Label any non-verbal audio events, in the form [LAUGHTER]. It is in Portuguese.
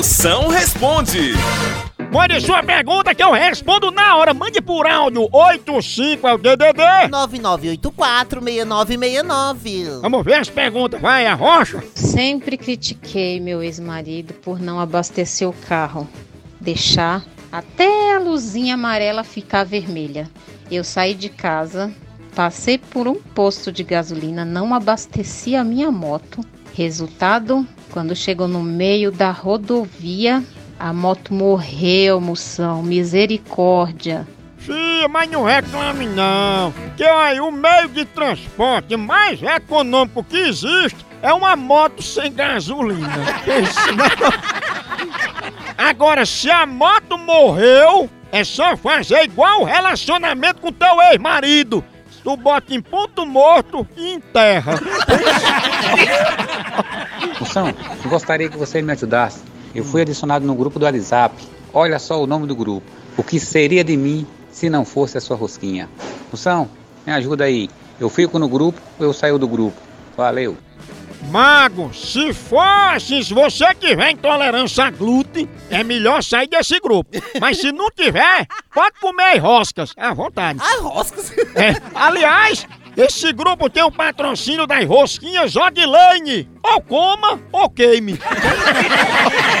Moção responde. Mande sua pergunta que eu respondo na hora. Mande por áudio 85 é o DDD. 9984-6969. Vamos ver as perguntas. Vai, a rocha. Sempre critiquei meu ex-marido por não abastecer o carro, deixar até a luzinha amarela ficar vermelha. Eu saí de casa, passei por um posto de gasolina, não abasteci a minha moto. Resultado, quando chegou no meio da rodovia, a moto morreu, moção. Misericórdia. Sim, mas não reclame não. Que aí o meio de transporte mais econômico que existe é uma moto sem gasolina. [LAUGHS] Agora, se a moto morreu, é só fazer igual o relacionamento com teu ex-marido. Tu bota em ponto morto e enterra. [LAUGHS] Moção, gostaria que você me ajudasse. Eu fui adicionado no grupo do WhatsApp. Olha só o nome do grupo. O que seria de mim se não fosse a sua rosquinha? Moção, me ajuda aí. Eu fico no grupo ou eu saio do grupo? Valeu. Mago, se for assim, se você tiver intolerância a glúten, é melhor sair desse grupo. Mas se não tiver, pode comer roscas, à vontade. Ah, roscas. É, [LAUGHS] aliás, esse grupo tem o patrocínio das rosquinhas Odilane. Ou coma ou queime. [LAUGHS]